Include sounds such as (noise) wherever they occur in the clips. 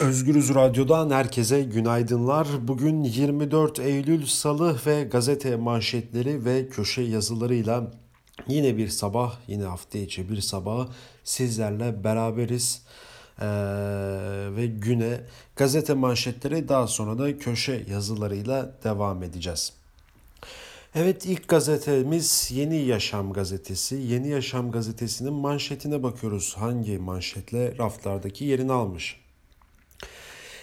Özgürüz Radyo'dan herkese günaydınlar. Bugün 24 Eylül Salı ve gazete manşetleri ve köşe yazılarıyla yine bir sabah, yine hafta içi bir sabah sizlerle beraberiz. Ee, ve güne gazete manşetleri daha sonra da köşe yazılarıyla devam edeceğiz. Evet ilk gazetemiz Yeni Yaşam gazetesi. Yeni Yaşam gazetesinin manşetine bakıyoruz. Hangi manşetle raflardaki yerini almış?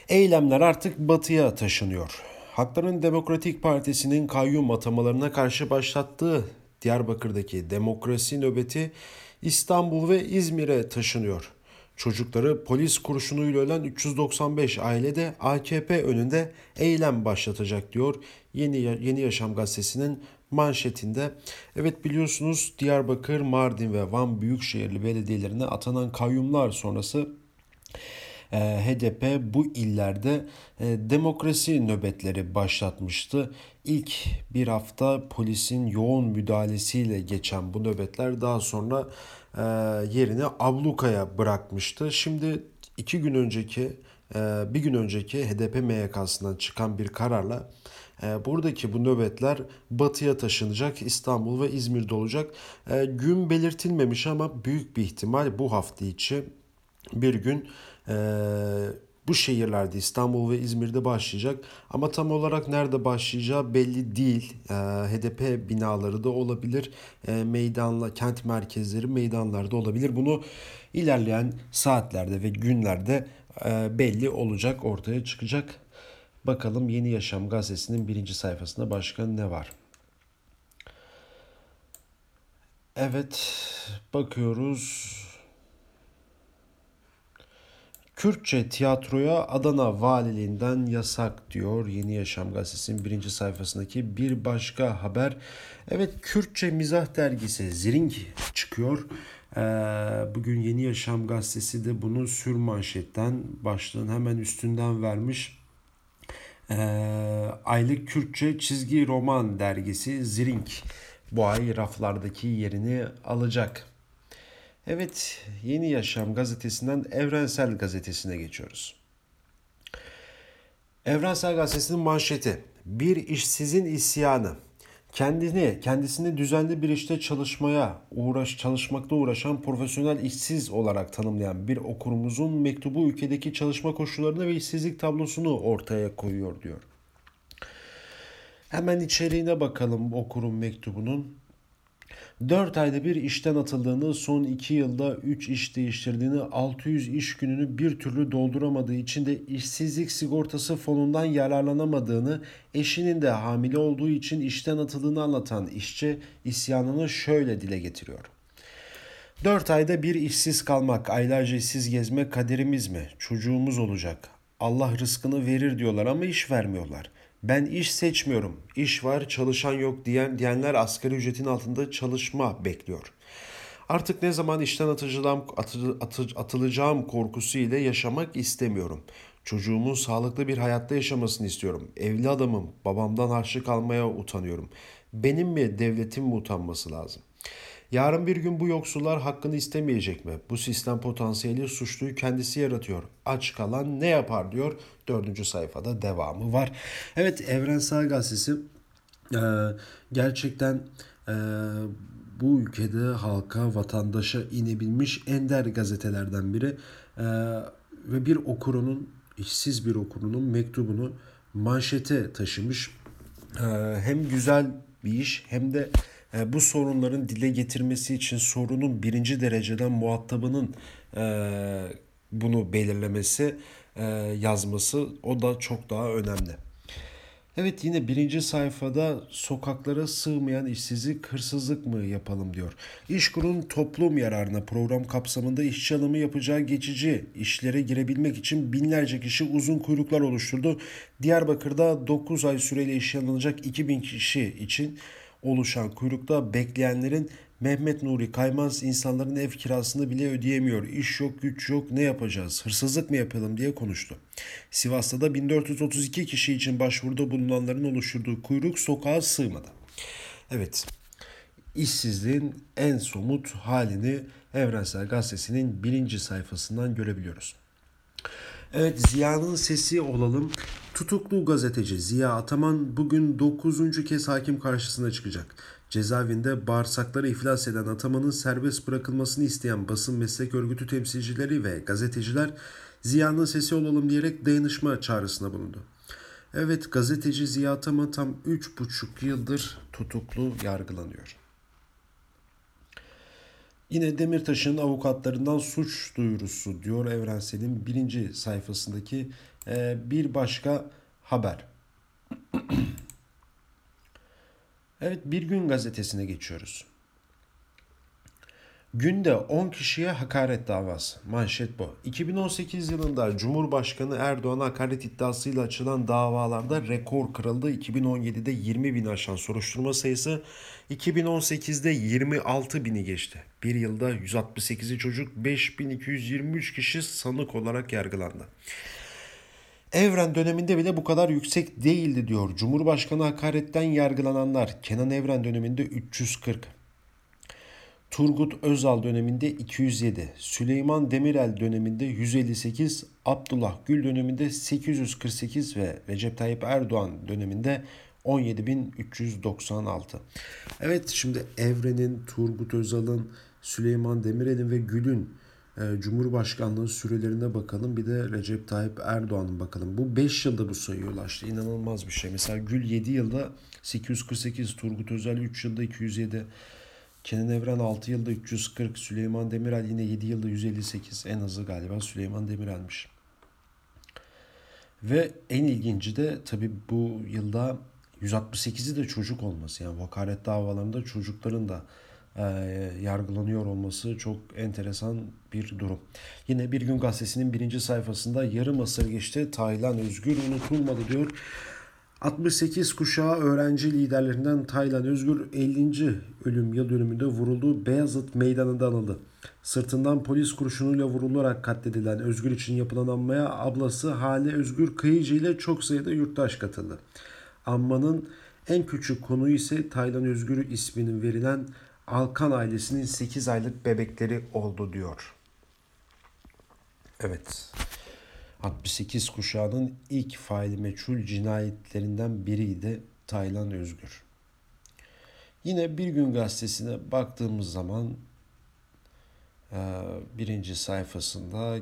Eylemler artık batıya taşınıyor. Hakların Demokratik Partisi'nin kayyum atamalarına karşı başlattığı Diyarbakır'daki demokrasi nöbeti İstanbul ve İzmir'e taşınıyor. Çocukları polis kurşunuyla ölen 395 aile de AKP önünde eylem başlatacak diyor Yeni, Yeni Yaşam gazetesinin manşetinde. Evet biliyorsunuz Diyarbakır, Mardin ve Van Büyükşehirli belediyelerine atanan kayyumlar sonrası HDP bu illerde e, demokrasi nöbetleri başlatmıştı. İlk bir hafta polisin yoğun müdahalesiyle geçen bu nöbetler daha sonra e, yerini ablukaya bırakmıştı. Şimdi iki gün önceki bir gün önceki HDP MYK'sından çıkan bir kararla buradaki bu nöbetler batıya taşınacak İstanbul ve İzmir'de olacak. Gün belirtilmemiş ama büyük bir ihtimal bu hafta içi bir gün e, bu şehirlerde İstanbul ve İzmir'de başlayacak. Ama tam olarak nerede başlayacağı belli değil. E, HDP binaları da olabilir. E, meydanla kent merkezleri meydanlarda olabilir. Bunu ilerleyen saatlerde ve günlerde e, belli olacak, ortaya çıkacak. Bakalım Yeni Yaşam gazetesinin birinci sayfasında başka ne var? Evet, bakıyoruz. Kürtçe tiyatroya Adana Valiliğinden yasak diyor Yeni Yaşam gazetesinin birinci sayfasındaki bir başka haber. Evet Kürtçe mizah dergisi Zring çıkıyor. Ee, bugün Yeni Yaşam gazetesi de bunu sür manşetten başlığın hemen üstünden vermiş. Ee, aylık Kürtçe çizgi roman dergisi Zring bu ay raflardaki yerini alacak. Evet, Yeni Yaşam gazetesinden Evrensel gazetesine geçiyoruz. Evrensel gazetesinin manşeti bir işsizin isyanı. Kendini, kendisini düzenli bir işte çalışmaya uğraş, çalışmakta uğraşan profesyonel işsiz olarak tanımlayan bir okurumuzun mektubu ülkedeki çalışma koşullarını ve işsizlik tablosunu ortaya koyuyor diyor. Hemen içeriğine bakalım okurun mektubunun. 4 ayda bir işten atıldığını, son 2 yılda 3 iş değiştirdiğini, 600 iş gününü bir türlü dolduramadığı için de işsizlik sigortası fonundan yararlanamadığını, eşinin de hamile olduğu için işten atıldığını anlatan işçi isyanını şöyle dile getiriyor. 4 ayda bir işsiz kalmak, aylarca işsiz gezmek kaderimiz mi? Çocuğumuz olacak. Allah rızkını verir diyorlar ama iş vermiyorlar. Ben iş seçmiyorum. İş var, çalışan yok diyen diyenler asgari ücretin altında çalışma bekliyor. Artık ne zaman işten atı, atılacağım korkusu ile yaşamak istemiyorum. Çocuğumun sağlıklı bir hayatta yaşamasını istiyorum. Evli adamım, babamdan harçlık almaya utanıyorum. Benim mi, devletin mi utanması lazım? Yarın bir gün bu yoksullar hakkını istemeyecek mi? Bu sistem potansiyeli suçluyu kendisi yaratıyor. Aç kalan ne yapar diyor. Dördüncü sayfada devamı var. Evet Evrensel Gazetesi e, gerçekten e, bu ülkede halka, vatandaşa inebilmiş ender gazetelerden biri. E, ve bir okurunun, işsiz bir okurunun mektubunu manşete taşımış. Hem güzel bir iş hem de e, bu sorunların dile getirmesi için sorunun birinci dereceden muhatabının e, bunu belirlemesi, e, yazması o da çok daha önemli. Evet yine birinci sayfada sokaklara sığmayan işsizlik, hırsızlık mı yapalım diyor. İşkur'un toplum yararına program kapsamında işçi alımı yapacağı geçici işlere girebilmek için binlerce kişi uzun kuyruklar oluşturdu. Diyarbakır'da 9 ay süreyle işe alınacak 2000 kişi için oluşan kuyrukta bekleyenlerin Mehmet Nuri Kaymaz insanların ev kirasını bile ödeyemiyor. İş yok, güç yok, ne yapacağız? Hırsızlık mı yapalım diye konuştu. Sivas'ta da 1432 kişi için başvuruda bulunanların oluşturduğu kuyruk sokağa sığmadı. Evet, işsizliğin en somut halini Evrensel Gazetesi'nin birinci sayfasından görebiliyoruz. Evet Ziya'nın sesi olalım. Tutuklu gazeteci Ziya Ataman bugün 9. kez hakim karşısına çıkacak. Cezaevinde bağırsakları iflas eden Ataman'ın serbest bırakılmasını isteyen basın meslek örgütü temsilcileri ve gazeteciler Ziya'nın sesi olalım diyerek dayanışma çağrısına bulundu. Evet gazeteci Ziya Ataman tam 3,5 yıldır tutuklu yargılanıyor. Yine Demirtaş'ın avukatlarından suç duyurusu diyor Evrensel'in birinci sayfasındaki e, bir başka haber. (clears throat) evet Bir Gün gazetesine geçiyoruz. Günde 10 kişiye hakaret davası. Manşet bu. 2018 yılında Cumhurbaşkanı Erdoğan'a hakaret iddiasıyla açılan davalarda rekor kırıldı. 2017'de 20 bin aşan soruşturma sayısı 2018'de 26 bini geçti. Bir yılda 168'i çocuk 5223 kişi sanık olarak yargılandı. Evren döneminde bile bu kadar yüksek değildi diyor. Cumhurbaşkanı hakaretten yargılananlar Kenan Evren döneminde 340, Turgut Özal döneminde 207, Süleyman Demirel döneminde 158, Abdullah Gül döneminde 848 ve Recep Tayyip Erdoğan döneminde 17.396. Evet şimdi Evren'in, Turgut Özal'ın, Süleyman Demirel'in ve Gül'ün e, Cumhurbaşkanlığı sürelerine bakalım. Bir de Recep Tayyip Erdoğan'ın bakalım. Bu 5 yılda bu sayıya ulaştı. İnanılmaz bir şey. Mesela Gül 7 yılda 848, Turgut Özal 3 yılda 207, Kenan Evren 6 yılda 340, Süleyman Demirel yine 7 yılda 158. En azı galiba Süleyman Demirel'miş. Ve en ilginci de tabii bu yılda 168'i de çocuk olması. Yani vakalet davalarında çocukların da e, yargılanıyor olması çok enteresan bir durum. Yine Bir Gün Gazetesi'nin birinci sayfasında yarım asır geçti Taylan Özgür unutulmadı diyor. 68 kuşağı öğrenci liderlerinden Taylan Özgür 50. ölüm yıl dönümünde vurulduğu Beyazıt Meydanı'nda anıldı. Sırtından polis kurşunuyla vurularak katledilen Özgür için yapılan anmaya ablası Hale Özgür Kıyıcı ile çok sayıda yurttaş katıldı. Anmanın en küçük konuğu ise Taylan Özgür isminin verilen Alkan ailesinin 8 aylık bebekleri oldu diyor. Evet. 68 kuşağının ilk faili meçhul cinayetlerinden biriydi Taylan Özgür. Yine Bir Gün Gazetesi'ne baktığımız zaman e, birinci sayfasında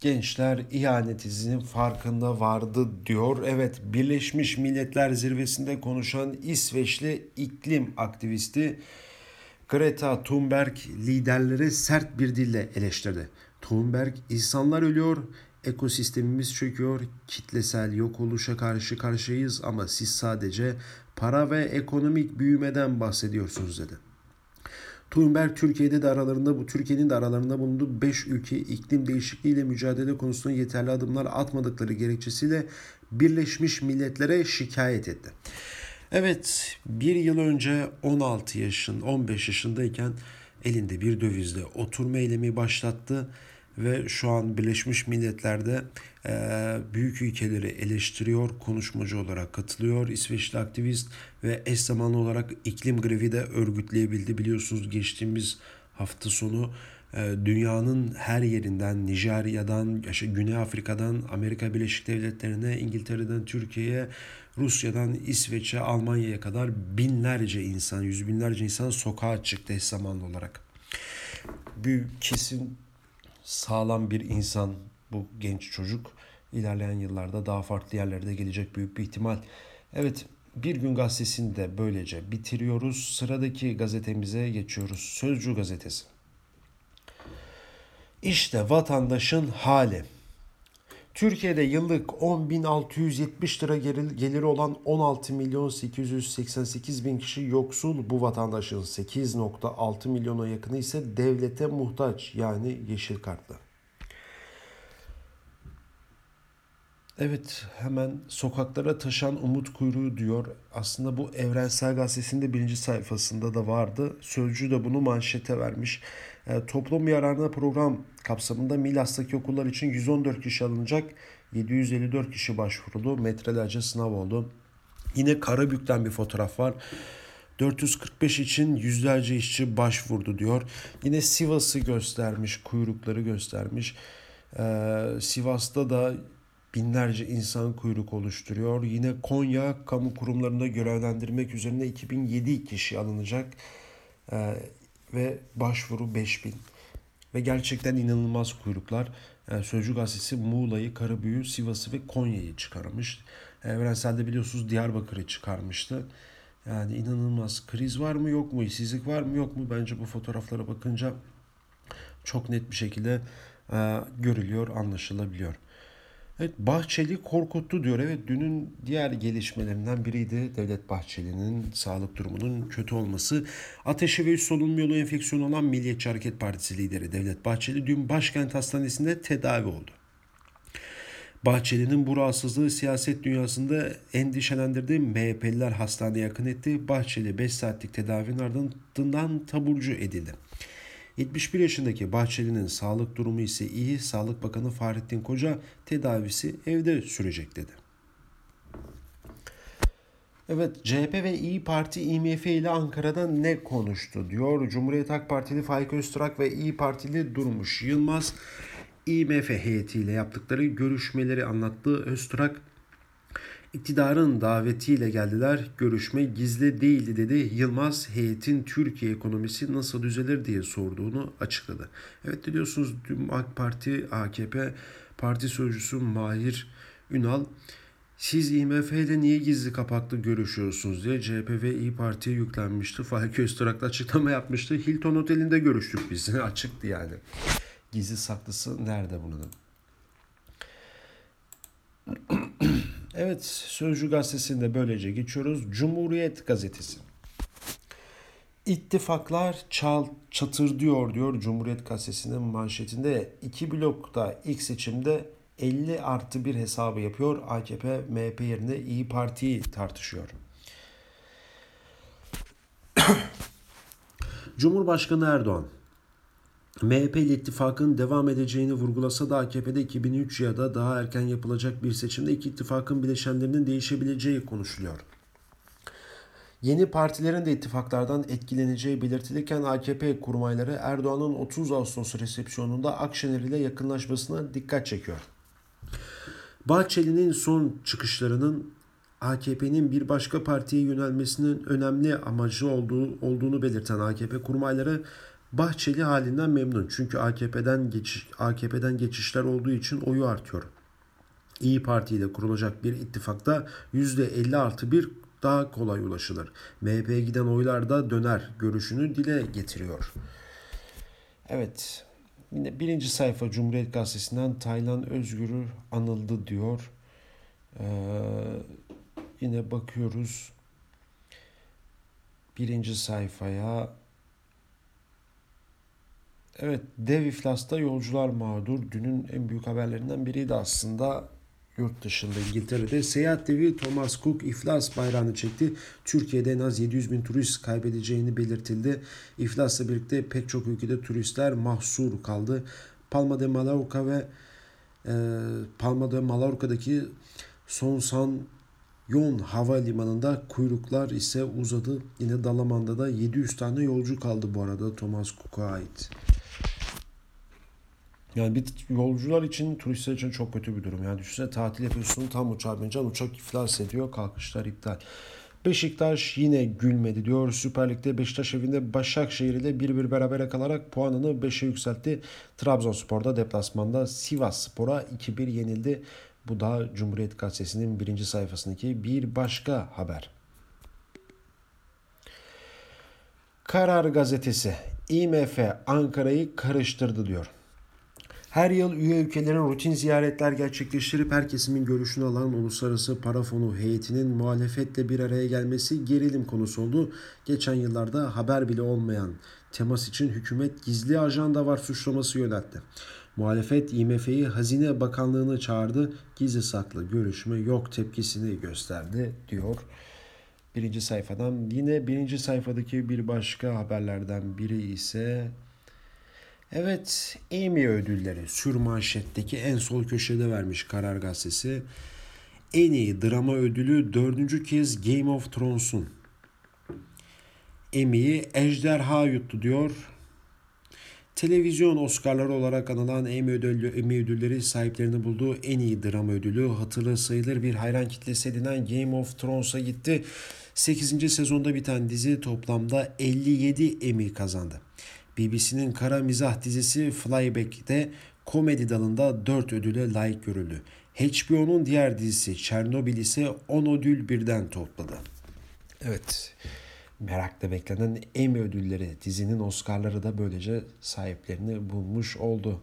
gençler ihanet izinin farkında vardı diyor. Evet Birleşmiş Milletler Zirvesi'nde konuşan İsveçli iklim aktivisti Greta Thunberg liderleri sert bir dille eleştirdi. Thunberg insanlar ölüyor, ekosistemimiz çöküyor, kitlesel yok oluşa karşı karşıyayız ama siz sadece para ve ekonomik büyümeden bahsediyorsunuz dedi. Thunberg Türkiye'de de aralarında bu Türkiye'nin de aralarında bulunduğu 5 ülke iklim değişikliğiyle mücadele konusunda yeterli adımlar atmadıkları gerekçesiyle Birleşmiş Milletler'e şikayet etti. Evet bir yıl önce 16 yaşın 15 yaşındayken elinde bir dövizle oturma eylemi başlattı ve şu an Birleşmiş Milletler'de e, büyük ülkeleri eleştiriyor, konuşmacı olarak katılıyor. İsveçli aktivist ve eş zamanlı olarak iklim grevi de örgütleyebildi. Biliyorsunuz geçtiğimiz hafta sonu e, dünyanın her yerinden, Nijerya'dan, işte Güney Afrika'dan, Amerika Birleşik Devletleri'ne, İngiltere'den Türkiye'ye, Rusya'dan İsveç'e, Almanya'ya kadar binlerce insan, yüz binlerce insan sokağa çıktı eş zamanlı olarak. Bir kesin sağlam bir insan bu genç çocuk ilerleyen yıllarda daha farklı yerlerde gelecek büyük bir ihtimal. Evet bir gün gazetesini de böylece bitiriyoruz. Sıradaki gazetemize geçiyoruz. Sözcü gazetesi. İşte vatandaşın hali. Türkiye'de yıllık 10.670 lira geliri olan 16 milyon 888 bin kişi yoksul. Bu vatandaşın 8.6 milyona yakını ise devlete muhtaç yani yeşil kartlı. Evet hemen sokaklara taşan umut kuyruğu diyor. Aslında bu Evrensel Gazetesi'nde birinci sayfasında da vardı. Sözcü de bunu manşete vermiş. E, toplum yararına program kapsamında Milas'taki okullar için 114 kişi alınacak. 754 kişi başvuruldu. Metrelerce sınav oldu. Yine Karabük'ten bir fotoğraf var. 445 için yüzlerce işçi başvurdu diyor. Yine Sivas'ı göstermiş, kuyrukları göstermiş. Ee, Sivas'ta da binlerce insan kuyruk oluşturuyor. Yine Konya kamu kurumlarında görevlendirmek üzerine 2007 kişi alınacak ee, ve başvuru 5000. Ve gerçekten inanılmaz kuyruklar. Yani Sözcü gazetesi Muğla'yı, Karabüyü, Sivas'ı ve Konya'yı çıkarmış. Evrensel'de biliyorsunuz Diyarbakır'ı çıkarmıştı. Yani inanılmaz. Kriz var mı yok mu? İşsizlik var mı yok mu? Bence bu fotoğraflara bakınca çok net bir şekilde e, görülüyor, anlaşılabiliyor. Evet Bahçeli korkuttu diyor. Evet dünün diğer gelişmelerinden biriydi Devlet Bahçeli'nin sağlık durumunun kötü olması. Ateşi ve solunum yolu enfeksiyonu olan Milliyetçi Hareket Partisi lideri Devlet Bahçeli dün başkent hastanesinde tedavi oldu. Bahçeli'nin bu rahatsızlığı siyaset dünyasında endişelendirdiği MHP'liler hastaneye yakın etti. Bahçeli 5 saatlik tedavinin ardından taburcu edildi. 71 yaşındaki Bahçeli'nin sağlık durumu ise iyi. Sağlık Bakanı Fahrettin Koca tedavisi evde sürecek dedi. Evet CHP ve İyi Parti IMF ile Ankara'da ne konuştu diyor. Cumhuriyet Halk Partili Faik Öztürk ve İyi Partili Durmuş Yılmaz IMF heyetiyle yaptıkları görüşmeleri anlattığı Öztürk iktidarın davetiyle geldiler. Görüşme gizli değildi dedi. Yılmaz heyetin Türkiye ekonomisi nasıl düzelir diye sorduğunu açıkladı. Evet biliyorsunuz dün AK Parti AKP parti sözcüsü Mahir Ünal siz IMF ile niye gizli kapaklı görüşüyorsunuz diye CHP ve İyi Parti'ye yüklenmişti. Faik Öztürk açıklama yapmıştı. Hilton Oteli'nde görüştük biz. (laughs) Açıktı yani. Gizli saklısı nerede bunun? (clears throat) evet Sözcü gazetesinde böylece geçiyoruz. Cumhuriyet gazetesi. İttifaklar çal, çatır diyor diyor Cumhuriyet gazetesinin manşetinde. iki blokta ilk seçimde 50 artı bir hesabı yapıyor. AKP MHP yerine İyi Parti'yi tartışıyor. (coughs) Cumhurbaşkanı Erdoğan MHP ile ittifakın devam edeceğini vurgulasa da AKP'de 2003 ya da daha erken yapılacak bir seçimde iki ittifakın bileşenlerinin değişebileceği konuşuluyor. Yeni partilerin de ittifaklardan etkileneceği belirtilirken AKP kurmayları Erdoğan'ın 30 Ağustos resepsiyonunda Akşener ile yakınlaşmasına dikkat çekiyor. Bahçeli'nin son çıkışlarının AKP'nin bir başka partiye yönelmesinin önemli amacı olduğu, olduğunu belirten AKP kurmayları Bahçeli halinden memnun. Çünkü AKP'den geçiş, AKP'den geçişler olduğu için oyu artıyor. İyi Parti ile kurulacak bir ittifakta %50 artı bir daha kolay ulaşılır. MHP'ye giden oylar da döner görüşünü dile getiriyor. Evet. Yine birinci sayfa Cumhuriyet Gazetesi'nden Taylan Özgür'ü anıldı diyor. Ee, yine bakıyoruz. Birinci sayfaya Evet, dev iflasta yolcular mağdur. Dünün en büyük haberlerinden biriydi aslında. Yurt dışında İngiltere'de seyahat devi Thomas Cook iflas bayrağını çekti. Türkiye'de en az 700 bin turist kaybedeceğini belirtildi. İflasla birlikte pek çok ülkede turistler mahsur kaldı. Palma de Mallorca ve e, Palma de Mallorca'daki Son San Yon havalimanında kuyruklar ise uzadı. Yine Dalaman'da da 700 tane yolcu kaldı bu arada Thomas Cook'a ait. Yani bir yolcular için, turistler için çok kötü bir durum. Yani düşünsene tatil yapıyorsun tam uçağa bineceksin, uçak iflas ediyor, kalkışlar iptal. Beşiktaş yine gülmedi diyor. Süper Lig'de Beşiktaş evinde Başakşehir ile bir bir berabere kalarak puanını 5'e yükseltti. Trabzonspor'da deplasmanda Sivas Spor'a 2-1 yenildi. Bu da Cumhuriyet Gazetesi'nin birinci sayfasındaki bir başka haber. Karar Gazetesi IMF Ankara'yı karıştırdı diyor. Her yıl üye ülkelerin rutin ziyaretler gerçekleştirip her kesimin görüşünü alan Uluslararası Para Fonu heyetinin muhalefetle bir araya gelmesi gerilim konusu oldu. Geçen yıllarda haber bile olmayan temas için hükümet gizli ajanda var suçlaması yöneltti. Muhalefet IMF'yi Hazine Bakanlığı'nı çağırdı. Gizli saklı görüşme yok tepkisini gösterdi diyor. Birinci sayfadan yine birinci sayfadaki bir başka haberlerden biri ise Evet, Emmy ödülleri sürmanşetteki en sol köşede vermiş Karar Gazetesi. En iyi drama ödülü dördüncü kez Game of Thrones'un. Emmy'yi Ejderha yuttu diyor. Televizyon Oscar'ları olarak anılan Emmy, ödülü, Emmy ödülleri sahiplerini bulduğu en iyi drama ödülü hatırlı sayılır bir hayran kitlesi edinen Game of Thrones'a gitti. 8. sezonda biten dizi toplamda 57 Emmy kazandı. BBC'nin kara mizah dizisi Flyback'te komedi dalında 4 ödüle layık görüldü. HBO'nun diğer dizisi Chernobyl ise 10 ödül birden topladı. Evet, merakla beklenen Emmy ödülleri dizinin Oscar'ları da böylece sahiplerini bulmuş oldu.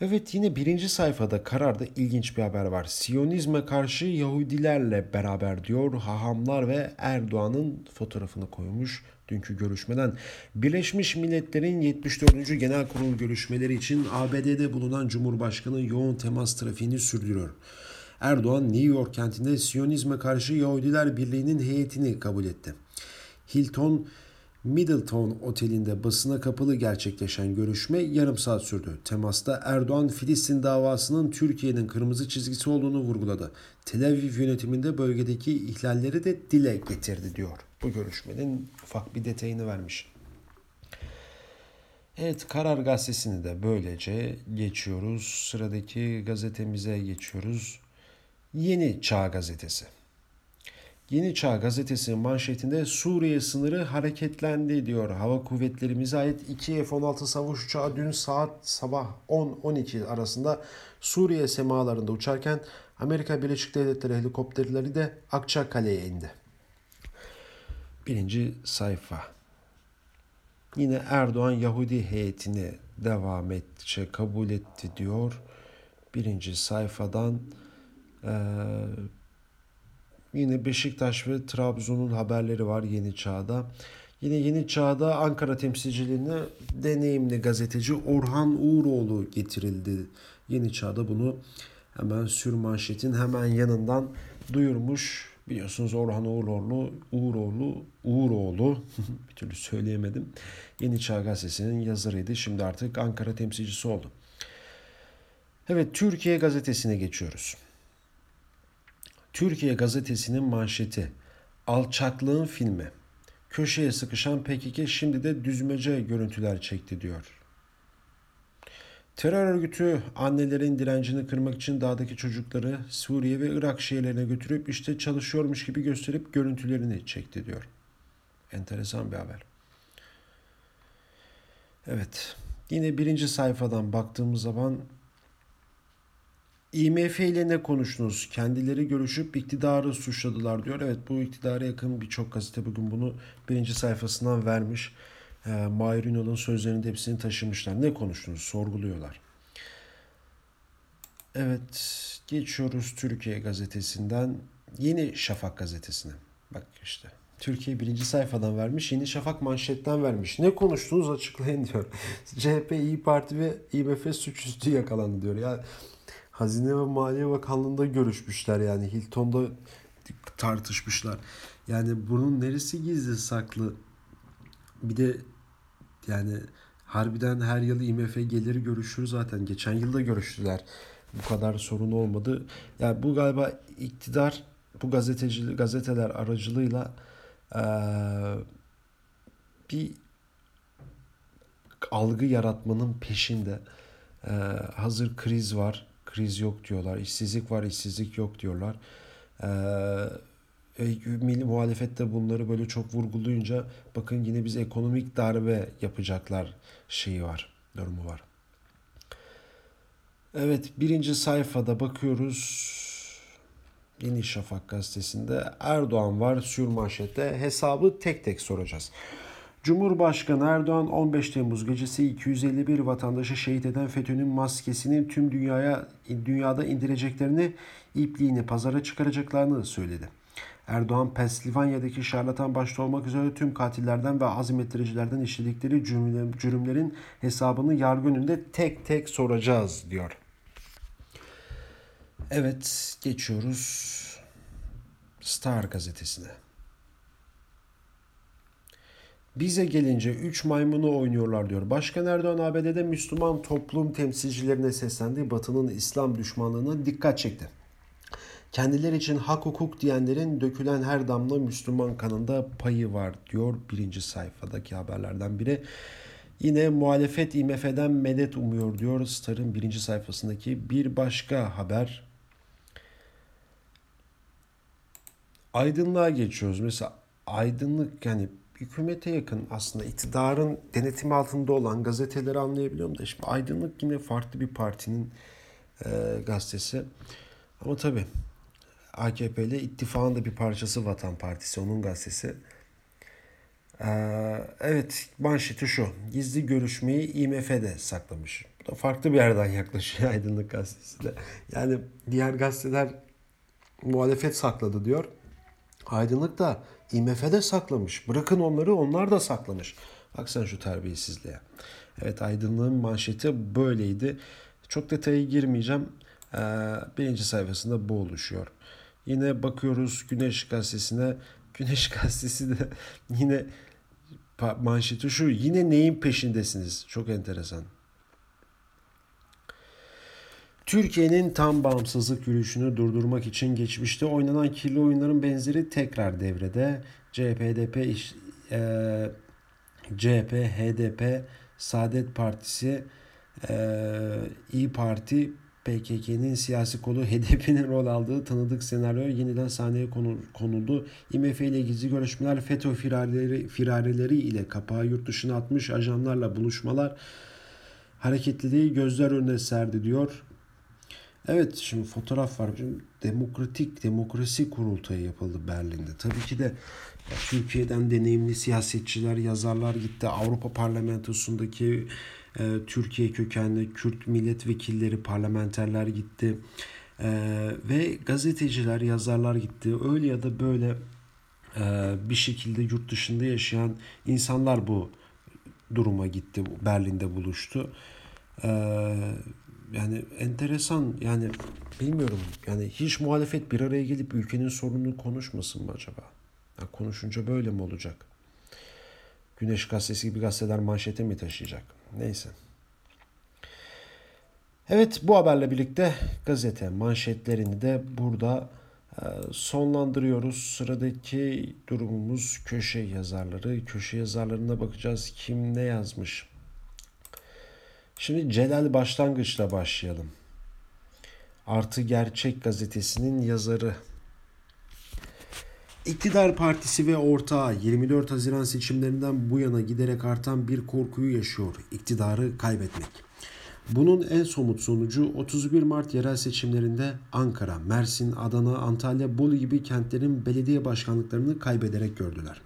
Evet yine birinci sayfada kararda ilginç bir haber var. Siyonizme karşı Yahudilerle beraber diyor hahamlar ve Erdoğan'ın fotoğrafını koymuş dünkü görüşmeden. Birleşmiş Milletler'in 74. Genel Kurul görüşmeleri için ABD'de bulunan Cumhurbaşkanı yoğun temas trafiğini sürdürüyor. Erdoğan New York kentinde Siyonizme karşı Yahudiler Birliği'nin heyetini kabul etti. Hilton Middleton Oteli'nde basına kapalı gerçekleşen görüşme yarım saat sürdü. Temasta Erdoğan Filistin davasının Türkiye'nin kırmızı çizgisi olduğunu vurguladı. Tel Aviv yönetiminde bölgedeki ihlalleri de dile getirdi diyor. Bu görüşmenin ufak bir detayını vermiş. Evet Karar Gazetesi'ni de böylece geçiyoruz. Sıradaki gazetemize geçiyoruz. Yeni Çağ Gazetesi. Yeni Çağ gazetesinin manşetinde Suriye sınırı hareketlendi diyor. Hava kuvvetlerimize ait 2 F-16 savaş uçağı dün saat sabah 10-12 arasında Suriye semalarında uçarken Amerika Birleşik Devletleri helikopterleri de Akçakale'ye indi. Birinci sayfa. Yine Erdoğan Yahudi heyetini devam ettikçe kabul etti diyor. Birinci sayfadan ee, Yine Beşiktaş ve Trabzon'un haberleri var Yeni Çağ'da. Yine Yeni Çağ'da Ankara temsilciliğine deneyimli gazeteci Orhan Uğuroğlu getirildi. Yeni Çağ'da bunu hemen sür manşetin hemen yanından duyurmuş. Biliyorsunuz Orhan Uğuroğlu, Uğuroğlu, Uğuroğlu (laughs) bir türlü söyleyemedim. Yeni Çağ gazetesinin yazarıydı. Şimdi artık Ankara temsilcisi oldu. Evet Türkiye gazetesine geçiyoruz. Türkiye gazetesinin manşeti Alçaklığın filmi. Köşeye sıkışan PKK şimdi de düzmece görüntüler çekti diyor. Terör örgütü annelerin direncini kırmak için dağdaki çocukları Suriye ve Irak şehirlerine götürüp işte çalışıyormuş gibi gösterip görüntülerini çekti diyor. Enteresan bir haber. Evet. Yine birinci sayfadan baktığımız zaman IMF ile ne konuştunuz? Kendileri görüşüp iktidarı suçladılar diyor. Evet bu iktidara yakın birçok gazete bugün bunu birinci sayfasından vermiş. E, Mahir Ünal'ın sözlerinin de hepsini taşımışlar. Ne konuştunuz? Sorguluyorlar. Evet geçiyoruz Türkiye gazetesinden Yeni Şafak gazetesine. Bak işte Türkiye birinci sayfadan vermiş. Yeni Şafak manşetten vermiş. Ne konuştunuz açıklayın diyor. (laughs) CHP, İyi Parti ve IMF suçüstü yakalandı diyor. Ya Hazine ve Maliye Bakanlığı'nda görüşmüşler yani Hilton'da tartışmışlar. Yani bunun neresi gizli saklı? Bir de yani harbiden her yıl IMF geliri görüşür zaten. Geçen yılda görüştüler. Bu kadar sorun olmadı. Yani bu galiba iktidar bu gazeteci gazeteler aracılığıyla ee, bir algı yaratmanın peşinde. Ee, hazır kriz var kriz yok diyorlar. İşsizlik var, işsizlik yok diyorlar. Ee, milli muhalefet de bunları böyle çok vurgulayınca bakın yine biz ekonomik darbe yapacaklar şeyi var, durumu var. Evet birinci sayfada bakıyoruz. Yeni Şafak gazetesinde Erdoğan var sürmanşette hesabı tek tek soracağız. Cumhurbaşkanı Erdoğan 15 Temmuz gecesi 251 vatandaşı şehit eden FETÖ'nün maskesini tüm dünyaya dünyada indireceklerini, ipliğini pazara çıkaracaklarını söyledi. Erdoğan, Pensilvanya'daki şarlatan başta olmak üzere tüm katillerden ve azmettiricilerden işledikleri cürümlerin hesabını yargı önünde tek tek soracağız diyor. Evet, geçiyoruz Star gazetesine. Bize gelince 3 maymunu oynuyorlar diyor. Başkan Erdoğan ABD'de Müslüman toplum temsilcilerine seslendi. Batı'nın İslam düşmanlığına dikkat çekti. Kendileri için hak hukuk diyenlerin dökülen her damla Müslüman kanında payı var diyor birinci sayfadaki haberlerden biri. Yine muhalefet IMF'den medet umuyor diyor Star'ın birinci sayfasındaki bir başka haber. Aydınlığa geçiyoruz. Mesela aydınlık yani hükümete yakın aslında iktidarın denetimi altında olan gazeteleri anlayabiliyorum da şimdi aydınlık yine farklı bir partinin e, gazetesi. Ama tabii AKP ile ittifakın da bir parçası Vatan Partisi onun gazetesi. Ee, evet manşeti şu. Gizli görüşmeyi IMF'de saklamış. Bu da farklı bir yerden yaklaşıyor (laughs) Aydınlık Gazetesi de. Yani diğer gazeteler muhalefet sakladı diyor. Aydınlık da IMF'de saklamış. Bırakın onları onlar da saklamış. Bak sen şu terbiyesizliğe. Evet aydınlığın manşeti böyleydi. Çok detaya girmeyeceğim. Ee, birinci sayfasında bu oluşuyor. Yine bakıyoruz Güneş Gazetesi'ne. Güneş (laughs) Gazetesi de yine manşeti şu. Yine neyin peşindesiniz? Çok enteresan. Türkiye'nin tam bağımsızlık yürüyüşünü durdurmak için geçmişte oynanan kirli oyunların benzeri tekrar devrede. CHP, HDP, e, CHP, HDP, Saadet Partisi, e, İyi Parti, PKK'nın siyasi kolu (laughs) HDP'nin rol aldığı tanıdık senaryo yeniden sahneye konuldu. IMF ile gizli görüşmeler, FETÖ firarileri, firarileri ile kapağı yurt dışına atmış ajanlarla buluşmalar hareketliliği gözler önüne serdi diyor. Evet şimdi fotoğraf var. Şimdi demokratik demokrasi kurultayı yapıldı Berlin'de. Tabii ki de ya, Türkiye'den deneyimli siyasetçiler, yazarlar gitti. Avrupa Parlamentosu'ndaki e, Türkiye kökenli Kürt milletvekilleri, parlamenterler gitti. E, ve gazeteciler, yazarlar gitti. Öyle ya da böyle e, bir şekilde yurt dışında yaşayan insanlar bu duruma gitti. Berlin'de buluştu. E, yani enteresan yani bilmiyorum yani hiç muhalefet bir araya gelip ülkenin sorununu konuşmasın mı acaba? Ya konuşunca böyle mi olacak? Güneş gazetesi gibi gazeteler manşete mi taşıyacak? Neyse. Evet bu haberle birlikte gazete manşetlerini de burada e, sonlandırıyoruz. Sıradaki durumumuz köşe yazarları. Köşe yazarlarına bakacağız. Kim ne yazmış? Şimdi Celal Başlangıç'la başlayalım. Artı Gerçek gazetesinin yazarı. İktidar Partisi ve ortağı 24 Haziran seçimlerinden bu yana giderek artan bir korkuyu yaşıyor. İktidarı kaybetmek. Bunun en somut sonucu 31 Mart yerel seçimlerinde Ankara, Mersin, Adana, Antalya, Bolu gibi kentlerin belediye başkanlıklarını kaybederek gördüler.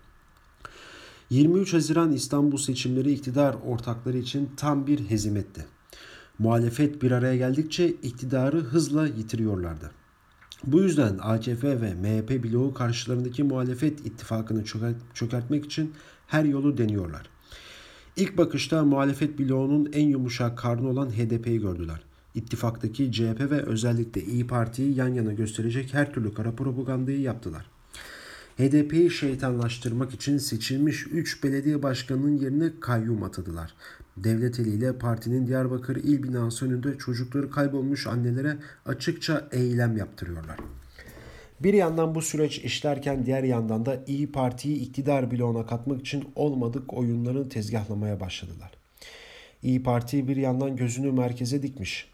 23 Haziran İstanbul seçimleri iktidar ortakları için tam bir hezimetti. Muhalefet bir araya geldikçe iktidarı hızla yitiriyorlardı. Bu yüzden AKP ve MHP bloğu karşılarındaki muhalefet ittifakını çökertmek için her yolu deniyorlar. İlk bakışta muhalefet bloğunun en yumuşak karnı olan HDP'yi gördüler. İttifaktaki CHP ve özellikle İyi Parti'yi yan yana gösterecek her türlü kara propagandayı yaptılar. HDP'yi şeytanlaştırmak için seçilmiş 3 belediye başkanının yerine kayyum atadılar. Devlet eliyle partinin Diyarbakır il binası önünde çocukları kaybolmuş annelere açıkça eylem yaptırıyorlar. Bir yandan bu süreç işlerken diğer yandan da İyi Parti'yi iktidar bloğuna katmak için olmadık oyunları tezgahlamaya başladılar. İyi Parti bir yandan gözünü merkeze dikmiş.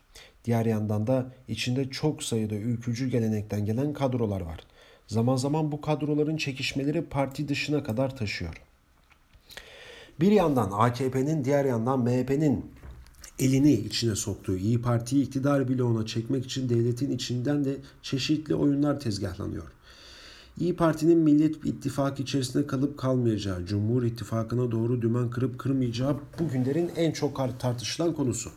Diğer yandan da içinde çok sayıda ülkücü gelenekten gelen kadrolar var. Zaman zaman bu kadroların çekişmeleri parti dışına kadar taşıyor. Bir yandan AKP'nin diğer yandan MHP'nin elini içine soktuğu İyi Parti'yi iktidar bloğuna çekmek için devletin içinden de çeşitli oyunlar tezgahlanıyor. İyi Parti'nin Millet İttifakı içerisinde kalıp kalmayacağı, Cumhur İttifakı'na doğru dümen kırıp kırmayacağı bugünlerin en çok tartışılan konusu.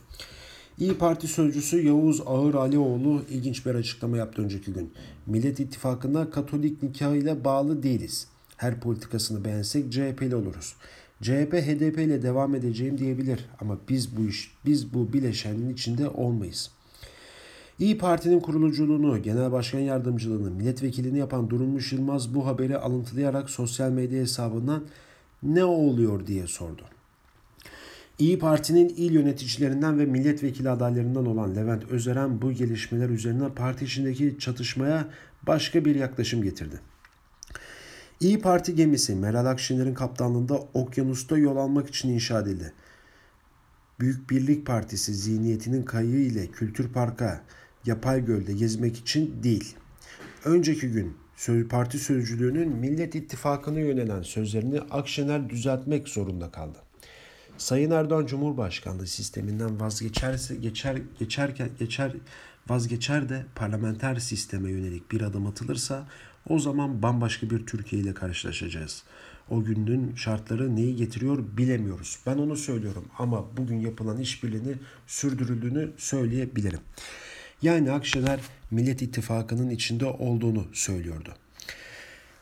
İyi Parti sözcüsü Yavuz Ağır Alioğlu ilginç bir açıklama yaptı önceki gün. Millet İttifakı'na Katolik nikahıyla bağlı değiliz. Her politikasını beğensek CHP'li oluruz. CHP HDP ile devam edeceğim diyebilir ama biz bu iş biz bu bileşenin içinde olmayız. İyi Parti'nin kuruluculuğunu, genel başkan yardımcılığını, milletvekilini yapan Durmuş Yılmaz bu haberi alıntılayarak sosyal medya hesabından ne oluyor diye sordu. İyi Parti'nin il yöneticilerinden ve milletvekili adaylarından olan Levent Özeren bu gelişmeler üzerine parti içindeki çatışmaya başka bir yaklaşım getirdi. İyi Parti gemisi Meral Akşener'in kaptanlığında okyanusta yol almak için inşa edildi. Büyük Birlik Partisi zihniyetinin kayığı ile Kültür Park'a yapay gölde gezmek için değil. Önceki gün parti sözcülüğünün Millet İttifakı'na yönelen sözlerini Akşener düzeltmek zorunda kaldı. Sayın Erdoğan Cumhurbaşkanlığı sisteminden vazgeçerse geçer geçerken geçer vazgeçer de parlamenter sisteme yönelik bir adım atılırsa o zaman bambaşka bir Türkiye ile karşılaşacağız. O günün şartları neyi getiriyor bilemiyoruz. Ben onu söylüyorum ama bugün yapılan işbirliğini sürdürüldüğünü söyleyebilirim. Yani Akşener Millet İttifakı'nın içinde olduğunu söylüyordu.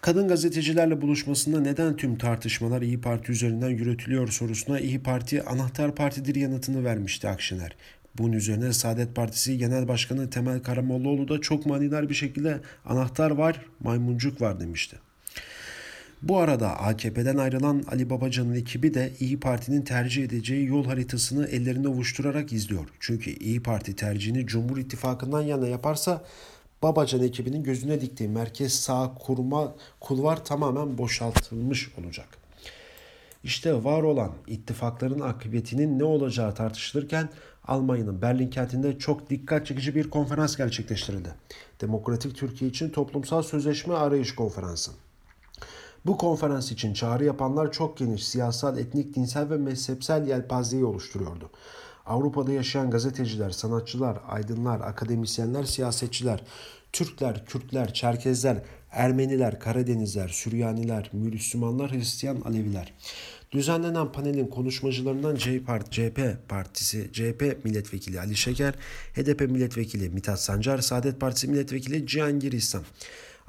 Kadın gazetecilerle buluşmasında neden tüm tartışmalar İyi Parti üzerinden yürütülüyor sorusuna İyi Parti anahtar partidir yanıtını vermişti Akşener. Bunun üzerine Saadet Partisi Genel Başkanı Temel Karamollaoğlu da çok manidar bir şekilde anahtar var, maymuncuk var demişti. Bu arada AKP'den ayrılan Ali Babacan'ın ekibi de İyi Parti'nin tercih edeceği yol haritasını ellerinde ovuşturarak izliyor. Çünkü İyi Parti tercihini Cumhur İttifakı'ndan yana yaparsa Babacan ekibinin gözüne diktiği merkez sağ kurma kulvar tamamen boşaltılmış olacak. İşte var olan ittifakların akıbetinin ne olacağı tartışılırken Almanya'nın Berlin kentinde çok dikkat çekici bir konferans gerçekleştirildi. Demokratik Türkiye için toplumsal sözleşme arayış konferansı. Bu konferans için çağrı yapanlar çok geniş siyasal, etnik, dinsel ve mezhepsel yelpazeyi oluşturuyordu. Avrupa'da yaşayan gazeteciler, sanatçılar, aydınlar, akademisyenler, siyasetçiler, Türkler, Kürtler, Çerkezler, Ermeniler, Karadenizler, Süryaniler, Müslümanlar, Hristiyan, Aleviler. Düzenlenen panelin konuşmacılarından CHP Partisi, CHP Milletvekili Ali Şeker, HDP Milletvekili Mithat Sancar, Saadet Partisi Milletvekili Cihangir İhsan.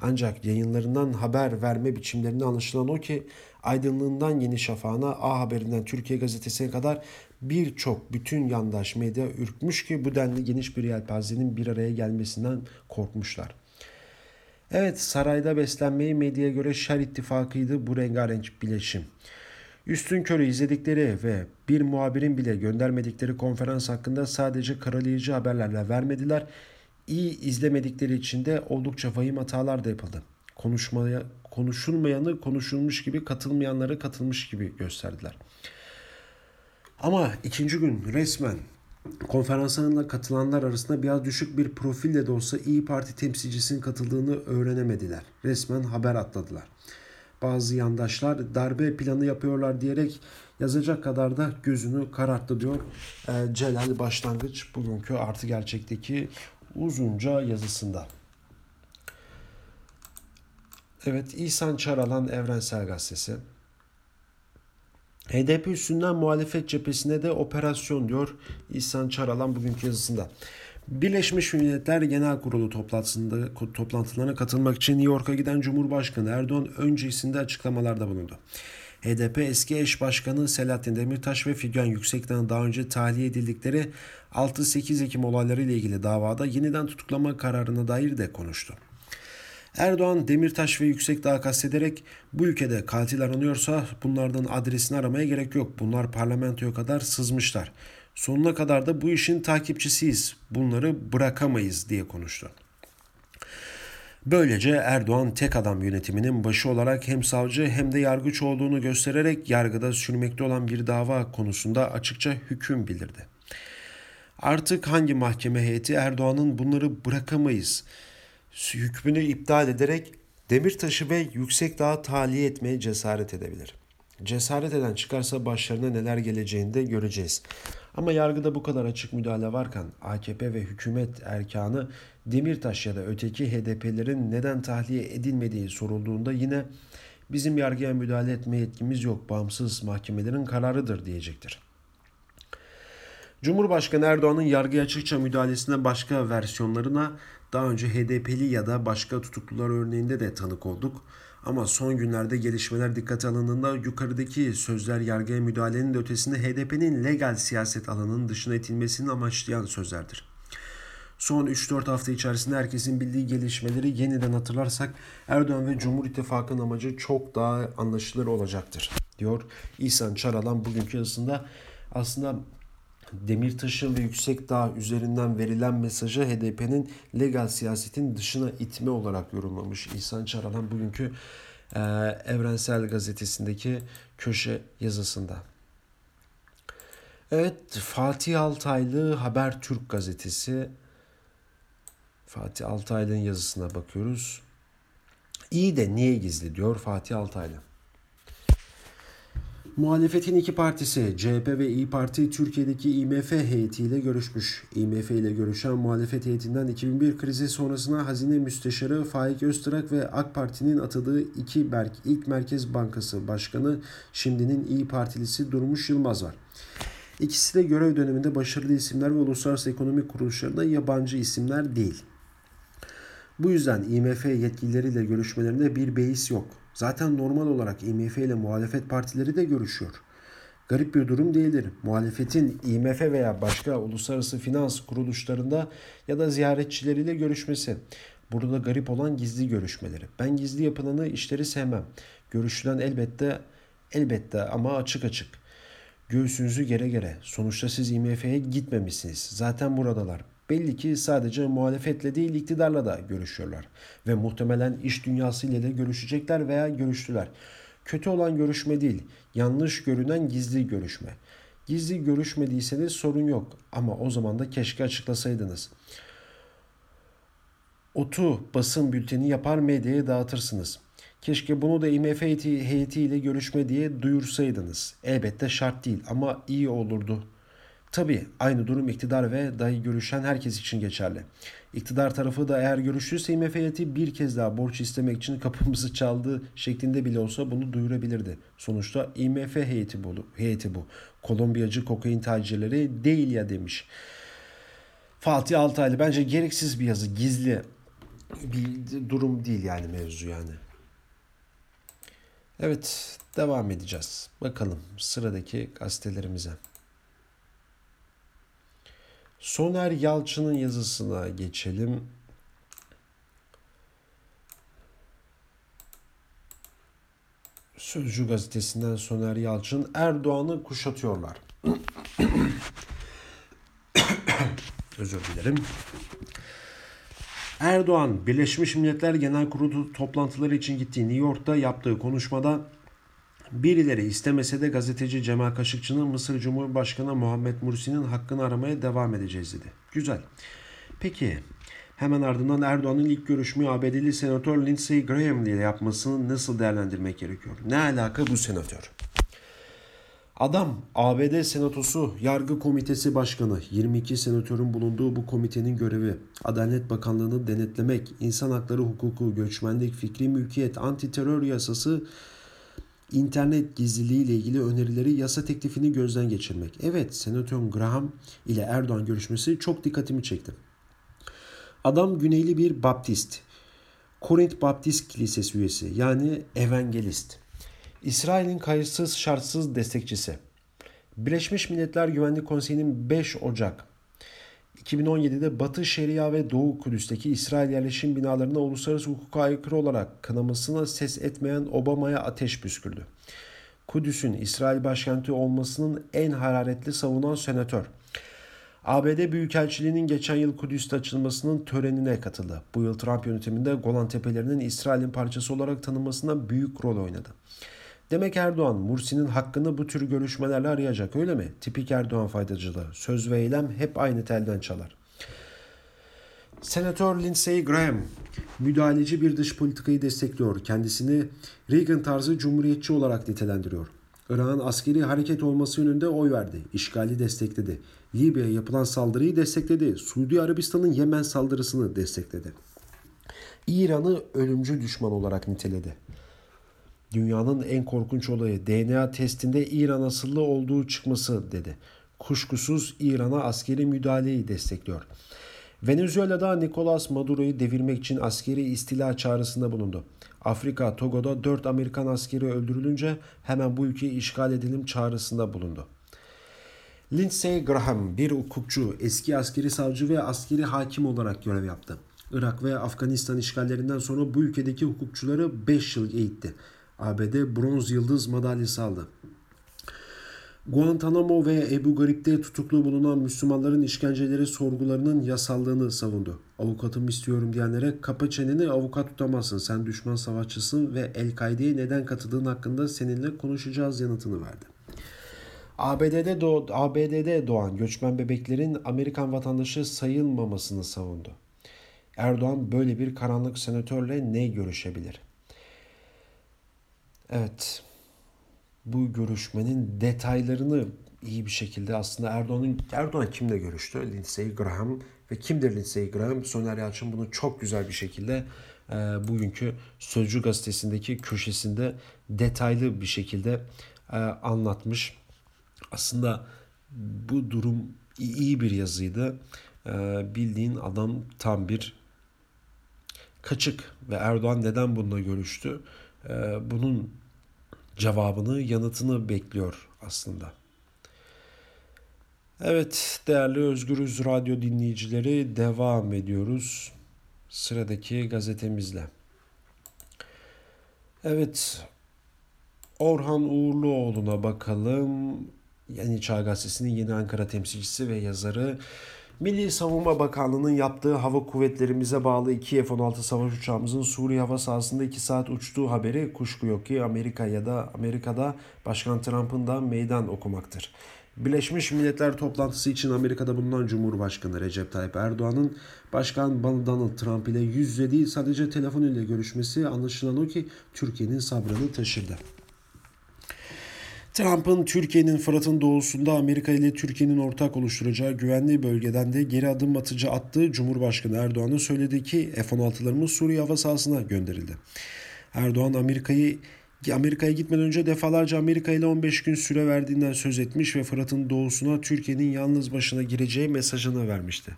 Ancak yayınlarından haber verme biçimlerinde anlaşılan o ki aydınlığından Yeni Şafağı'na, A Haberi'nden Türkiye Gazetesi'ne kadar birçok bütün yandaş medya ürkmüş ki bu denli geniş bir yelpazenin bir araya gelmesinden korkmuşlar. Evet sarayda beslenmeyi medyaya göre şer ittifakıydı bu rengarenk bileşim. Üstün körü izledikleri ve bir muhabirin bile göndermedikleri konferans hakkında sadece karalayıcı haberlerle vermediler iyi izlemedikleri için de oldukça vahim hatalar da yapıldı. Konuşmaya, konuşulmayanı konuşulmuş gibi, katılmayanları katılmış gibi gösterdiler. Ama ikinci gün resmen konferanslarına katılanlar arasında biraz düşük bir profille de olsa İyi Parti temsilcisinin katıldığını öğrenemediler. Resmen haber atladılar. Bazı yandaşlar darbe planı yapıyorlar diyerek yazacak kadar da gözünü kararttı diyor Celal Başlangıç bugünkü artı gerçekteki uzunca yazısında. Evet İhsan Çaralan Evrensel Gazetesi. HDP üstünden muhalefet cephesine de operasyon diyor İhsan Çaralan bugünkü yazısında. Birleşmiş Milletler Genel Kurulu toplantısında toplantılarına katılmak için New York'a giden Cumhurbaşkanı Erdoğan öncesinde açıklamalarda bulundu. HDP eski eş başkanı Selahattin Demirtaş ve Figen Yüksek'ten daha önce tahliye edildikleri 6-8 Ekim olayları ile ilgili davada yeniden tutuklama kararına dair de konuştu. Erdoğan Demirtaş ve Yüksekdağ kastederek bu ülkede katil aranıyorsa bunlardan adresini aramaya gerek yok. Bunlar parlamentoya kadar sızmışlar. Sonuna kadar da bu işin takipçisiyiz. Bunları bırakamayız diye konuştu. Böylece Erdoğan tek adam yönetiminin başı olarak hem savcı hem de yargıç olduğunu göstererek yargıda sürmekte olan bir dava konusunda açıkça hüküm bildirdi. Artık hangi mahkeme heyeti Erdoğan'ın bunları bırakamayız hükmünü iptal ederek Demirtaş'ı ve Yüksekdağ'ı tahliye etmeye cesaret edebilir. Cesaret eden çıkarsa başlarına neler geleceğini de göreceğiz. Ama yargıda bu kadar açık müdahale varken AKP ve hükümet erkanı Demirtaş ya da öteki HDP'lerin neden tahliye edilmediği sorulduğunda yine bizim yargıya müdahale etme yetkimiz yok, bağımsız mahkemelerin kararıdır diyecektir. Cumhurbaşkanı Erdoğan'ın yargıya açıkça müdahalesine başka versiyonlarına daha önce HDP'li ya da başka tutuklular örneğinde de tanık olduk. Ama son günlerde gelişmeler dikkate alındığında yukarıdaki sözler yargıya müdahalenin de ötesinde HDP'nin legal siyaset alanının dışına itilmesini amaçlayan sözlerdir. Son 3-4 hafta içerisinde herkesin bildiği gelişmeleri yeniden hatırlarsak Erdoğan ve Cumhur İttifakı'nın amacı çok daha anlaşılır olacaktır diyor İhsan Çaralan bugünkü yazısında. Aslında Demirtaş'ın ve Yüksekdağ üzerinden verilen mesajı HDP'nin legal siyasetin dışına itme olarak yorumlamış İhsan Çaralan bugünkü e, Evrensel Gazetesi'ndeki köşe yazısında. Evet Fatih Altaylı Habertürk gazetesi. Fatih Altaylı'nın yazısına bakıyoruz. İyi de niye gizli diyor Fatih Altaylı. Muhalefetin iki partisi CHP ve İyi Parti Türkiye'deki IMF heyetiyle görüşmüş. IMF ile görüşen muhalefet heyetinden 2001 krizi sonrasında Hazine Müsteşarı Faik Öztürk ve AK Parti'nin atadığı iki Berk, ilk Merkez Bankası Başkanı şimdinin İyi Partilisi Durmuş Yılmaz var. İkisi de görev döneminde başarılı isimler ve uluslararası ekonomik kuruluşlarında yabancı isimler değil. Bu yüzden IMF yetkilileriyle görüşmelerinde bir beis yok. Zaten normal olarak IMF ile muhalefet partileri de görüşüyor. Garip bir durum değildir. Muhalefetin IMF veya başka uluslararası finans kuruluşlarında ya da ziyaretçileriyle görüşmesi. Burada garip olan gizli görüşmeleri. Ben gizli yapılanı işleri sevmem. Görüşülen elbette elbette ama açık açık. Göğsünüzü gere gere. Sonuçta siz IMF'ye gitmemişsiniz. Zaten buradalar. Belli ki sadece muhalefetle değil iktidarla da görüşüyorlar. Ve muhtemelen iş dünyası ile de görüşecekler veya görüştüler. Kötü olan görüşme değil, yanlış görünen gizli görüşme. Gizli görüşmediyseniz sorun yok ama o zaman da keşke açıklasaydınız. Otu basın bülteni yapar medyaya dağıtırsınız. Keşke bunu da IMF heyetiyle görüşme diye duyursaydınız. Elbette şart değil ama iyi olurdu.'' Tabi aynı durum iktidar ve dahi görüşen herkes için geçerli. İktidar tarafı da eğer görüştüyse IMF heyeti bir kez daha borç istemek için kapımızı çaldı şeklinde bile olsa bunu duyurabilirdi. Sonuçta IMF heyeti bu. Heyeti bu. Kolombiyacı kokain tacirleri değil ya demiş. Fatih Altaylı bence gereksiz bir yazı, gizli bir durum değil yani mevzu yani. Evet, devam edeceğiz. Bakalım sıradaki gazetelerimize. Soner Yalçın'ın yazısına geçelim. Sözcü gazetesinden Soner Yalçın Erdoğan'ı kuşatıyorlar. (coughs) Özür dilerim. Erdoğan Birleşmiş Milletler Genel Kurulu toplantıları için gittiği New York'ta yaptığı konuşmada Birileri istemese de gazeteci Cemal Kaşıkçı'nın Mısır Cumhurbaşkanı Muhammed Mursi'nin hakkını aramaya devam edeceğiz dedi. Güzel. Peki hemen ardından Erdoğan'ın ilk görüşmeyi ABD'li senatör Lindsey Graham ile yapmasını nasıl değerlendirmek gerekiyor? Ne alaka bu senatör? Adam ABD Senatosu Yargı Komitesi Başkanı 22 senatörün bulunduğu bu komitenin görevi Adalet Bakanlığı'nı denetlemek, insan hakları hukuku, göçmenlik, fikri mülkiyet, anti terör yasası internet gizliliği ile ilgili önerileri yasa teklifini gözden geçirmek. Evet, Senatör Graham ile Erdoğan görüşmesi çok dikkatimi çekti. Adam güneyli bir baptist. Korint Baptist Kilisesi üyesi yani evangelist. İsrail'in kayıtsız şartsız destekçisi. Birleşmiş Milletler Güvenlik Konseyi'nin 5 Ocak 2017'de Batı Şeria ve Doğu Kudüs'teki İsrail yerleşim binalarına uluslararası hukuka aykırı olarak kınamasına ses etmeyen Obama'ya ateş püskürdü. Kudüs'ün İsrail başkenti olmasının en hararetli savunan senatör. ABD Büyükelçiliği'nin geçen yıl Kudüs'te açılmasının törenine katıldı. Bu yıl Trump yönetiminde Golan Tepelerinin İsrail'in parçası olarak tanınmasına büyük rol oynadı. Demek Erdoğan Mursi'nin hakkını bu tür görüşmelerle arayacak öyle mi? Tipik Erdoğan faydacılığı. Söz ve eylem hep aynı telden çalar. Senatör Lindsey Graham müdahaleci bir dış politikayı destekliyor. Kendisini Reagan tarzı cumhuriyetçi olarak nitelendiriyor. Irak'ın askeri hareket olması yönünde oy verdi. İşgali destekledi. Libya'ya yapılan saldırıyı destekledi. Suudi Arabistan'ın Yemen saldırısını destekledi. İran'ı ölümcül düşman olarak niteledi. Dünyanın en korkunç olayı DNA testinde İran asıllı olduğu çıkması dedi. Kuşkusuz İran'a askeri müdahaleyi destekliyor. Venezuela'da Nicolas Maduro'yu devirmek için askeri istila çağrısında bulundu. Afrika, Togo'da 4 Amerikan askeri öldürülünce hemen bu ülkeyi işgal edelim çağrısında bulundu. Lindsey Graham bir hukukçu, eski askeri savcı ve askeri hakim olarak görev yaptı. Irak ve Afganistan işgallerinden sonra bu ülkedeki hukukçuları 5 yıl eğitti. ABD bronz yıldız madalyası aldı. Guantanamo ve Ebu Garip'te tutuklu bulunan Müslümanların işkenceleri sorgularının yasallığını savundu. Avukatım istiyorum diyenlere kapa çeneni avukat tutamazsın sen düşman savaşçısın ve El-Kaide'ye neden katıldığın hakkında seninle konuşacağız yanıtını verdi. ABD'de, doğ ABD'de doğan göçmen bebeklerin Amerikan vatandaşı sayılmamasını savundu. Erdoğan böyle bir karanlık senatörle ne görüşebilir? Evet, bu görüşmenin detaylarını iyi bir şekilde aslında Erdoğan'ın Erdoğan kimle görüştü? Lindsey Graham ve kimdir Lindsey Graham? Soner Yalçın bunu çok güzel bir şekilde e, bugünkü Sözcü gazetesindeki köşesinde detaylı bir şekilde e, anlatmış. Aslında bu durum iyi bir yazıydı. E, bildiğin adam tam bir kaçık ve Erdoğan neden bununla görüştü? E, bunun cevabını, yanıtını bekliyor aslında. Evet değerli Özgürüz Radyo dinleyicileri devam ediyoruz sıradaki gazetemizle. Evet Orhan Uğurluoğlu'na bakalım. Yeni Çağ Gazetesi'nin Yeni Ankara temsilcisi ve yazarı Milli Savunma Bakanlığı'nın yaptığı hava kuvvetlerimize bağlı iki F-16 savaş uçağımızın Suriye hava sahasında 2 saat uçtuğu haberi kuşku yok ki Amerika ya da Amerika'da Başkan Trump'ın da meydan okumaktır. Birleşmiş Milletler toplantısı için Amerika'da bulunan Cumhurbaşkanı Recep Tayyip Erdoğan'ın Başkan Donald Trump ile yüz yüze değil sadece telefon ile görüşmesi anlaşılan o ki Türkiye'nin sabrını taşırdı. Trump'ın Türkiye'nin Fırat'ın doğusunda Amerika ile Türkiye'nin ortak oluşturacağı güvenli bölgeden de geri adım atıcı attığı Cumhurbaşkanı Erdoğan'ın söyledi ki F-16'larımız Suriye hava sahasına gönderildi. Erdoğan Amerika'yı Amerika'ya gitmeden önce defalarca Amerika ile 15 gün süre verdiğinden söz etmiş ve Fırat'ın doğusuna Türkiye'nin yalnız başına gireceği mesajını vermişti.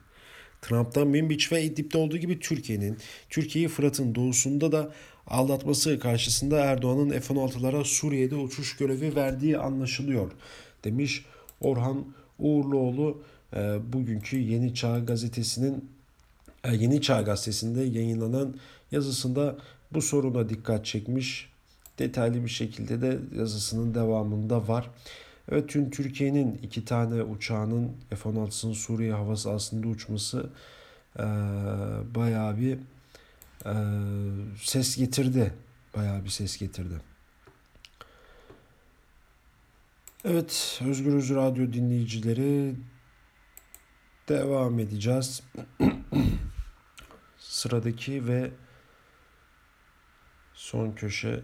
Trump'tan Minbiç ve İdlib'de olduğu gibi Türkiye'nin, Türkiye'yi Fırat'ın doğusunda da aldatması karşısında Erdoğan'ın F-16'lara Suriye'de uçuş görevi verdiği anlaşılıyor demiş Orhan Uğurluoğlu e, bugünkü Yeni Çağ gazetesinin e, Yeni Çağ gazetesinde yayınlanan yazısında bu soruna dikkat çekmiş. Detaylı bir şekilde de yazısının devamında var. Evet tüm Türkiye'nin iki tane uçağının F-16'sının Suriye hava sahasında uçması e, bayağı bir e, ses getirdi. Bayağı bir ses getirdi. Evet, Özgürüz Radyo dinleyicileri devam edeceğiz. (clears throat) Sıradaki ve son köşe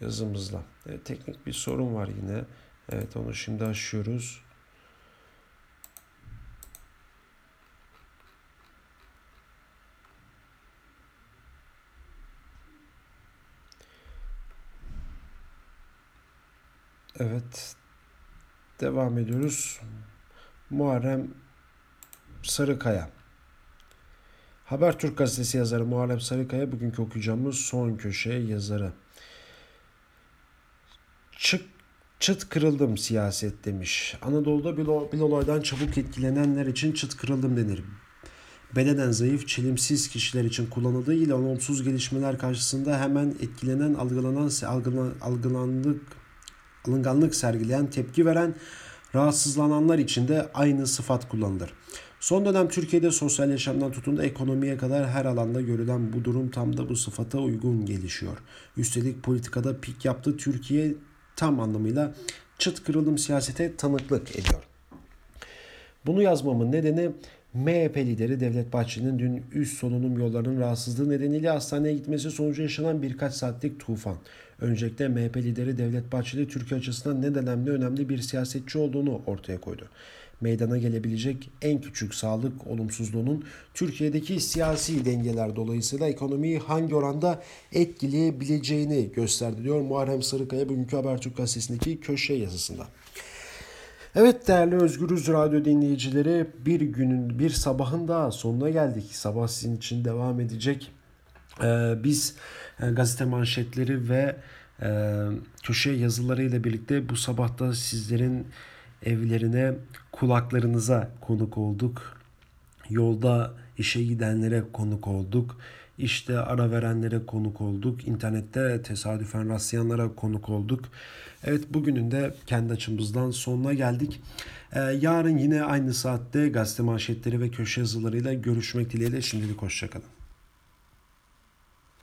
yazımızla. Evet, teknik bir sorun var yine. Evet onu şimdi aşıyoruz. Evet. Devam ediyoruz. Muharrem Sarıkaya. Habertürk gazetesi yazarı Muharrem Sarıkaya bugünkü okuyacağımız son köşe yazarı. Çık Çıt kırıldım siyaset demiş. Anadolu'da bir, olaydan çabuk etkilenenler için çıt kırıldım denir. Bedenen zayıf, çelimsiz kişiler için kullanıldığı ile olumsuz gelişmeler karşısında hemen etkilenen, algılanan, algılan, algılandık, alınganlık sergileyen, tepki veren, rahatsızlananlar için de aynı sıfat kullanılır. Son dönem Türkiye'de sosyal yaşamdan tutun da ekonomiye kadar her alanda görülen bu durum tam da bu sıfata uygun gelişiyor. Üstelik politikada pik yaptı Türkiye tam anlamıyla çıt kırılım siyasete tanıklık ediyor. Bunu yazmamın nedeni MHP lideri Devlet Bahçeli'nin dün üst solunum yollarının rahatsızlığı nedeniyle hastaneye gitmesi sonucu yaşanan birkaç saatlik tufan. Öncelikle MHP lideri Devlet Bahçeli Türkiye açısından ne önemli önemli bir siyasetçi olduğunu ortaya koydu meydana gelebilecek en küçük sağlık olumsuzluğunun Türkiye'deki siyasi dengeler dolayısıyla ekonomiyi hangi oranda etkileyebileceğini gösterdi diyor Muharrem Sarıkaya bugünkü Habertürk gazetesindeki köşe yazısında. Evet değerli Özgürüz Radyo dinleyicileri bir günün bir sabahın daha sonuna geldik. Sabah sizin için devam edecek. Ee, biz e, gazete manşetleri ve e, köşe yazılarıyla birlikte bu sabahta sizlerin evlerine, kulaklarınıza konuk olduk. Yolda işe gidenlere konuk olduk. İşte ara verenlere konuk olduk. İnternette tesadüfen rastlayanlara konuk olduk. Evet bugünün de kendi açımızdan sonuna geldik. Ee, yarın yine aynı saatte gazete manşetleri ve köşe yazılarıyla görüşmek dileğiyle şimdilik hoşçakalın.